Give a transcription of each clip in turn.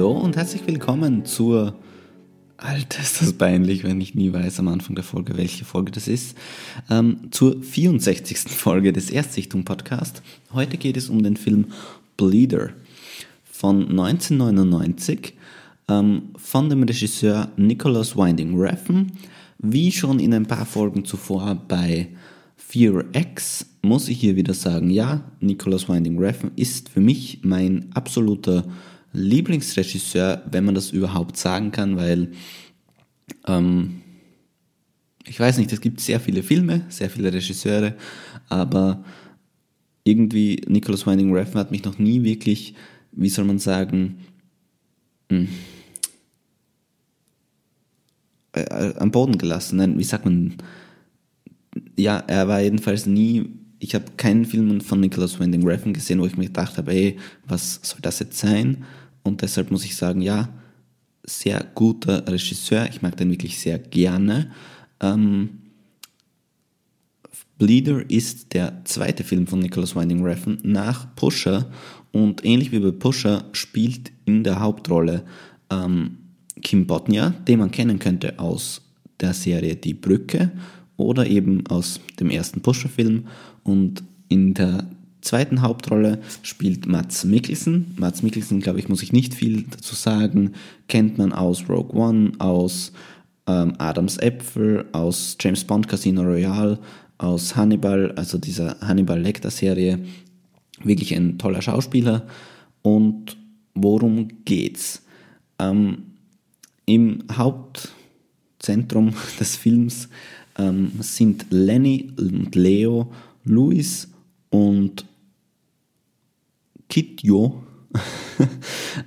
Hallo und herzlich willkommen zur. Alter, ist das peinlich, wenn ich nie weiß am Anfang der Folge, welche Folge das ist. Ähm, zur 64. Folge des Erstsichtung-Podcast. Heute geht es um den Film Bleeder von 1999 ähm, von dem Regisseur Nicholas Winding Refn. Wie schon in ein paar Folgen zuvor bei Fear X muss ich hier wieder sagen, ja, Nicholas Winding Refn ist für mich mein absoluter Lieblingsregisseur, wenn man das überhaupt sagen kann, weil ähm, ich weiß nicht, es gibt sehr viele Filme, sehr viele Regisseure, aber irgendwie Nicholas Winding Refn hat mich noch nie wirklich, wie soll man sagen, mh, hm, äh, äh, am Boden gelassen. Nein, wie sagt man? Ja, er war jedenfalls nie. Ich habe keinen Film von Nicholas Winding Refn gesehen, wo ich mir gedacht habe, ey, was soll das jetzt sein? Und deshalb muss ich sagen, ja, sehr guter Regisseur. Ich mag den wirklich sehr gerne. Ähm, Bleeder ist der zweite Film von Nicholas Winding Refn nach Pusher und ähnlich wie bei Pusher spielt in der Hauptrolle ähm, Kim Bodnia, den man kennen könnte aus der Serie Die Brücke oder eben aus dem ersten Pusher-Film und in der zweiten Hauptrolle spielt Mats Mikkelsen. Mats Mikkelsen, glaube ich, muss ich nicht viel dazu sagen. Kennt man aus Rogue One, aus ähm, Adams Äpfel, aus James Bond Casino Royale, aus Hannibal, also dieser Hannibal Lecter Serie. Wirklich ein toller Schauspieler. Und worum geht's? Ähm, Im Hauptzentrum des Films ähm, sind Lenny und Leo, Louis und Kitjo.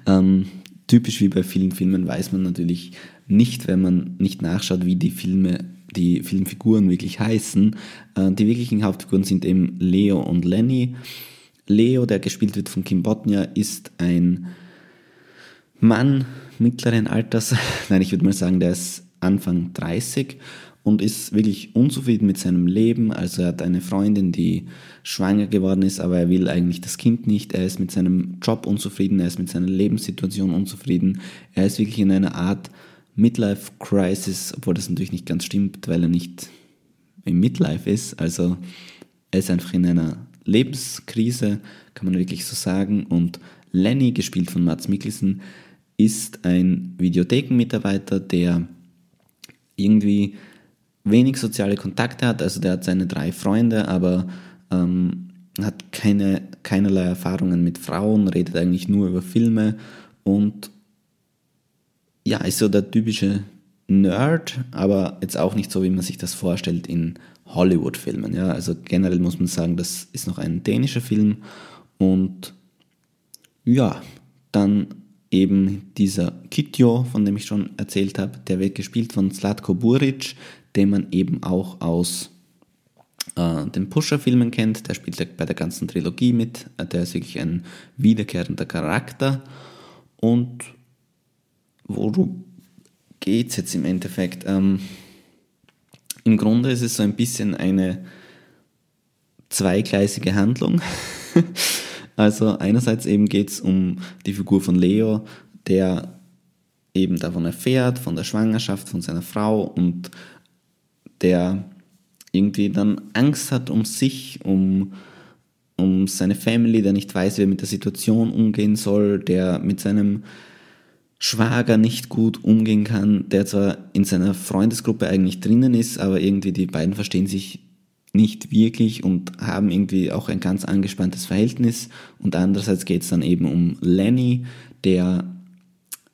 ähm, typisch wie bei vielen Filmen weiß man natürlich nicht, wenn man nicht nachschaut, wie die Filme, die Filmfiguren wirklich heißen. Äh, die wirklichen Hauptfiguren sind eben Leo und Lenny. Leo, der gespielt wird von Kim Botnia, ist ein Mann mittleren Alters. Nein, ich würde mal sagen, der ist Anfang 30 und ist wirklich unzufrieden mit seinem Leben. Also er hat eine Freundin, die schwanger geworden ist, aber er will eigentlich das Kind nicht. Er ist mit seinem Job unzufrieden, er ist mit seiner Lebenssituation unzufrieden. Er ist wirklich in einer Art Midlife Crisis, obwohl das natürlich nicht ganz stimmt, weil er nicht im Midlife ist. Also er ist einfach in einer Lebenskrise, kann man wirklich so sagen. Und Lenny, gespielt von Mats Mikkelsen, ist ein Videothekenmitarbeiter, der irgendwie wenig soziale Kontakte hat. Also der hat seine drei Freunde, aber ähm, hat keine, keinerlei Erfahrungen mit Frauen, redet eigentlich nur über Filme und ja, ist so der typische Nerd, aber jetzt auch nicht so, wie man sich das vorstellt in Hollywood-Filmen. Ja, also generell muss man sagen, das ist noch ein dänischer Film und ja, dann eben dieser Kitjo, von dem ich schon erzählt habe, der wird gespielt von Slatko Buric, den man eben auch aus äh, den Pusher-Filmen kennt. Der spielt bei der ganzen Trilogie mit. Äh, der ist wirklich ein wiederkehrender Charakter. Und worum geht es jetzt im Endeffekt? Ähm, Im Grunde ist es so ein bisschen eine zweigleisige Handlung. also einerseits eben geht es um die Figur von Leo, der eben davon erfährt, von der Schwangerschaft von seiner Frau und der irgendwie dann Angst hat um sich, um, um seine Family, der nicht weiß, wie er mit der Situation umgehen soll, der mit seinem Schwager nicht gut umgehen kann, der zwar in seiner Freundesgruppe eigentlich drinnen ist, aber irgendwie die beiden verstehen sich nicht wirklich und haben irgendwie auch ein ganz angespanntes Verhältnis. Und andererseits geht es dann eben um Lenny, der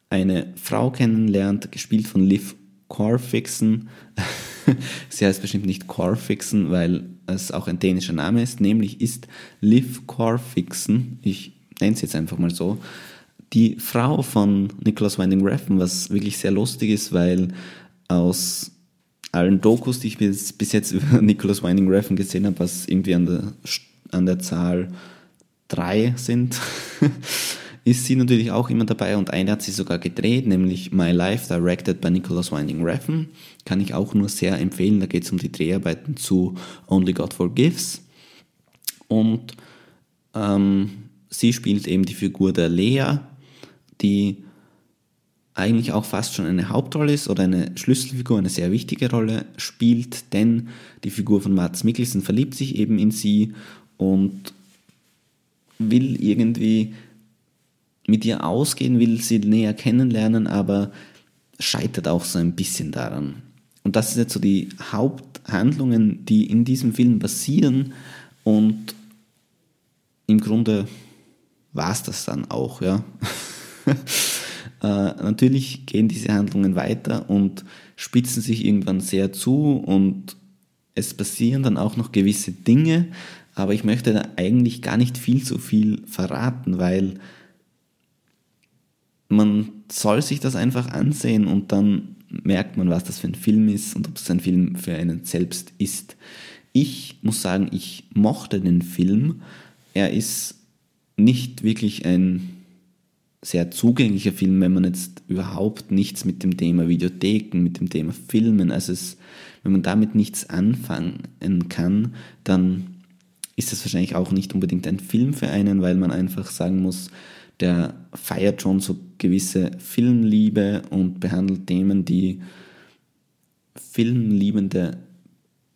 eine Frau kennenlernt, gespielt von Liv Corfixen. Sie heißt bestimmt nicht Corfixen, weil es auch ein dänischer Name ist. Nämlich ist Liv Corfixen, ich nenne es jetzt einfach mal so, die Frau von Nicholas Winding Refn, was wirklich sehr lustig ist, weil aus allen Dokus, die ich bis, bis jetzt über Nicholas Winding Refn gesehen habe, was irgendwie an der, an der Zahl 3 sind, ist sie natürlich auch immer dabei und eine hat sie sogar gedreht, nämlich My Life, directed by Nicholas Winding Refn. Kann ich auch nur sehr empfehlen. Da geht es um die Dreharbeiten zu Only God Forgives. Und ähm, sie spielt eben die Figur der Lea, die eigentlich auch fast schon eine Hauptrolle ist oder eine Schlüsselfigur, eine sehr wichtige Rolle spielt, denn die Figur von Mats Mikkelsen verliebt sich eben in sie und will irgendwie mit ihr ausgehen, will sie näher kennenlernen, aber scheitert auch so ein bisschen daran. Und das sind jetzt so die Haupthandlungen, die in diesem Film passieren und im Grunde war es das dann auch, ja. äh, natürlich gehen diese Handlungen weiter und spitzen sich irgendwann sehr zu und es passieren dann auch noch gewisse Dinge, aber ich möchte da eigentlich gar nicht viel zu viel verraten, weil man soll sich das einfach ansehen und dann merkt man, was das für ein Film ist und ob es ein Film für einen selbst ist. Ich muss sagen, ich mochte den Film. Er ist nicht wirklich ein sehr zugänglicher Film, wenn man jetzt überhaupt nichts mit dem Thema Videotheken, mit dem Thema Filmen, also es, wenn man damit nichts anfangen kann, dann ist das wahrscheinlich auch nicht unbedingt ein Film für einen, weil man einfach sagen muss, der feiert schon so gewisse Filmliebe und behandelt Themen, die Filmliebende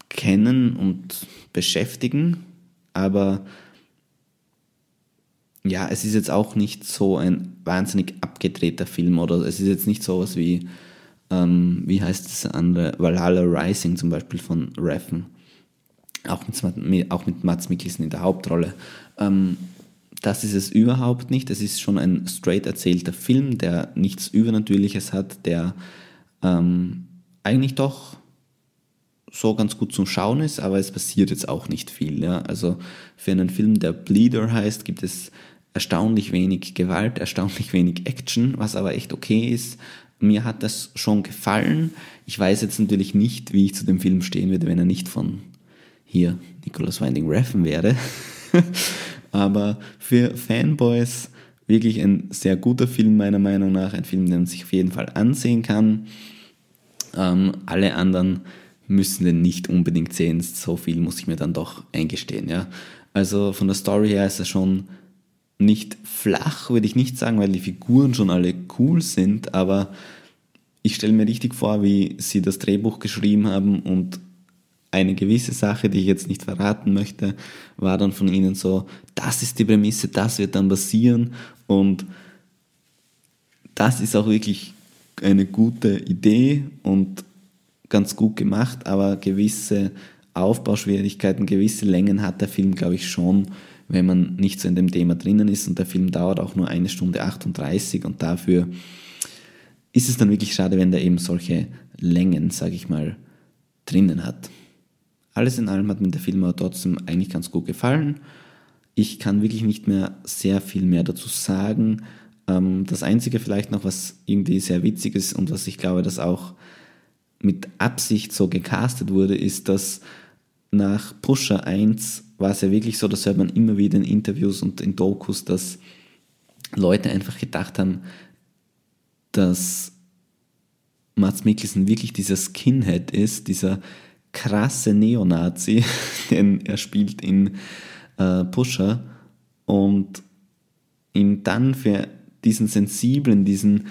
kennen und beschäftigen, aber ja, es ist jetzt auch nicht so ein wahnsinnig abgedrehter Film oder es ist jetzt nicht so was wie, ähm, wie heißt das andere, Valhalla Rising zum Beispiel von Reffen, auch mit, auch mit Mats Mikkelsen in der Hauptrolle. Ähm, das ist es überhaupt nicht. Es ist schon ein straight erzählter Film, der nichts Übernatürliches hat, der ähm, eigentlich doch so ganz gut zum Schauen ist, aber es passiert jetzt auch nicht viel. Ja? Also für einen Film, der Bleeder heißt, gibt es erstaunlich wenig Gewalt, erstaunlich wenig Action, was aber echt okay ist. Mir hat das schon gefallen. Ich weiß jetzt natürlich nicht, wie ich zu dem Film stehen würde, wenn er nicht von hier Nicholas Winding Refn wäre. Aber für Fanboys wirklich ein sehr guter Film meiner Meinung nach, ein Film, den man sich auf jeden Fall ansehen kann. Ähm, alle anderen müssen den nicht unbedingt sehen, so viel muss ich mir dann doch eingestehen. Ja? Also von der Story her ist er schon nicht flach, würde ich nicht sagen, weil die Figuren schon alle cool sind, aber ich stelle mir richtig vor, wie sie das Drehbuch geschrieben haben und eine gewisse Sache, die ich jetzt nicht verraten möchte, war dann von ihnen so, das ist die Prämisse, das wird dann passieren und das ist auch wirklich eine gute Idee und ganz gut gemacht, aber gewisse Aufbauschwierigkeiten, gewisse Längen hat der Film, glaube ich, schon, wenn man nicht so in dem Thema drinnen ist und der Film dauert auch nur eine Stunde 38 und dafür ist es dann wirklich schade, wenn der eben solche Längen, sage ich mal, drinnen hat. Alles in allem hat mir der Film aber trotzdem eigentlich ganz gut gefallen. Ich kann wirklich nicht mehr sehr viel mehr dazu sagen. Ähm, das Einzige vielleicht noch, was irgendwie sehr witzig ist und was ich glaube, dass auch mit Absicht so gecastet wurde, ist, dass nach Pusher 1 war es ja wirklich so, das hört man immer wieder in Interviews und in Dokus, dass Leute einfach gedacht haben, dass Mats Mikkelsen wirklich dieser Skinhead ist, dieser krasse Neonazi, den er spielt in äh, Pusher und ihn dann für diesen sensiblen, diesen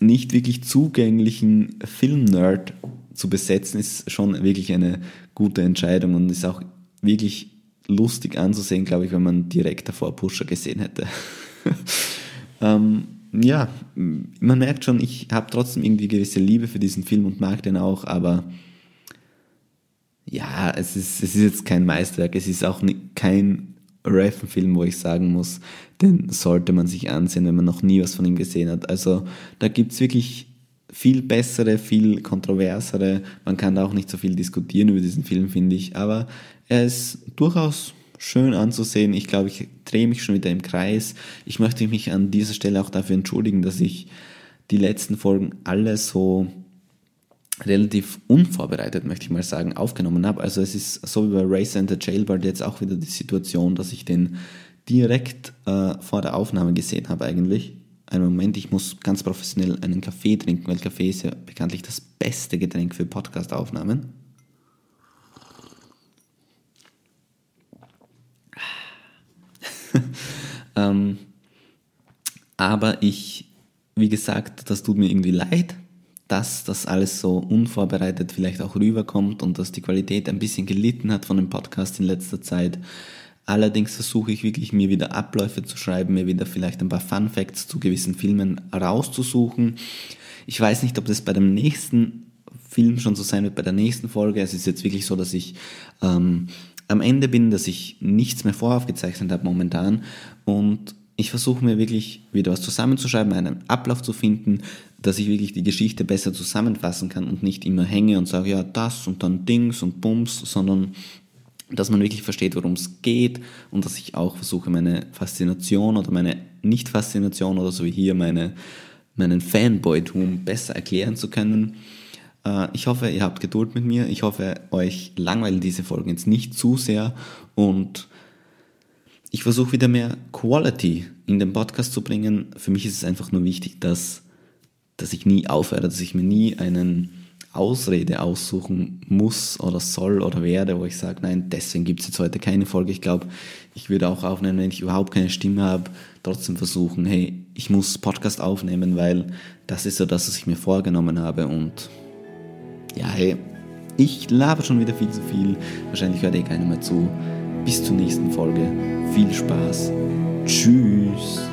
nicht wirklich zugänglichen Film-Nerd zu besetzen, ist schon wirklich eine gute Entscheidung und ist auch wirklich lustig anzusehen, glaube ich, wenn man direkt davor Pusher gesehen hätte. ähm, ja, man merkt schon, ich habe trotzdem irgendwie gewisse Liebe für diesen Film und mag den auch, aber ja, es ist, es ist jetzt kein Meisterwerk, es ist auch kein Reffen-Film, wo ich sagen muss, den sollte man sich ansehen, wenn man noch nie was von ihm gesehen hat. Also da gibt es wirklich viel bessere, viel kontroversere. Man kann da auch nicht so viel diskutieren über diesen Film, finde ich. Aber er ist durchaus schön anzusehen. Ich glaube, ich drehe mich schon wieder im Kreis. Ich möchte mich an dieser Stelle auch dafür entschuldigen, dass ich die letzten Folgen alle so relativ unvorbereitet, möchte ich mal sagen, aufgenommen habe. Also es ist so wie bei Race and the Jailbird jetzt auch wieder die Situation, dass ich den direkt äh, vor der Aufnahme gesehen habe eigentlich. Einen Moment, ich muss ganz professionell einen Kaffee trinken, weil Kaffee ist ja bekanntlich das beste Getränk für Podcast-Aufnahmen. ähm, aber ich wie gesagt, das tut mir irgendwie leid, dass das alles so unvorbereitet vielleicht auch rüberkommt und dass die Qualität ein bisschen gelitten hat von dem Podcast in letzter Zeit. Allerdings versuche ich wirklich, mir wieder Abläufe zu schreiben, mir wieder vielleicht ein paar Fun Facts zu gewissen Filmen rauszusuchen. Ich weiß nicht, ob das bei dem nächsten Film schon so sein wird, bei der nächsten Folge. Es ist jetzt wirklich so, dass ich ähm, am Ende bin, dass ich nichts mehr voraufgezeichnet habe momentan und ich versuche mir wirklich wieder was zusammenzuschreiben, einen Ablauf zu finden, dass ich wirklich die Geschichte besser zusammenfassen kann und nicht immer hänge und sage, ja, das und dann Dings und Bums, sondern dass man wirklich versteht, worum es geht und dass ich auch versuche, meine Faszination oder meine Nicht-Faszination oder so wie hier meine, meinen Fanboy-Tum besser erklären zu können. Äh, ich hoffe, ihr habt Geduld mit mir. Ich hoffe, euch langweilen diese Folgen jetzt nicht zu sehr und ich versuche wieder mehr Quality in den Podcast zu bringen. Für mich ist es einfach nur wichtig, dass, dass ich nie aufhöre, dass ich mir nie einen Ausrede aussuchen muss oder soll oder werde, wo ich sage, nein, deswegen gibt es jetzt heute keine Folge. Ich glaube, ich würde auch aufnehmen, wenn ich überhaupt keine Stimme habe, trotzdem versuchen, hey, ich muss Podcast aufnehmen, weil das ist so das, was ich mir vorgenommen habe und ja, hey, ich laber schon wieder viel zu viel. Wahrscheinlich hört eh keiner mehr zu. Bis zur nächsten Folge. Viel Spaß. Tschüss.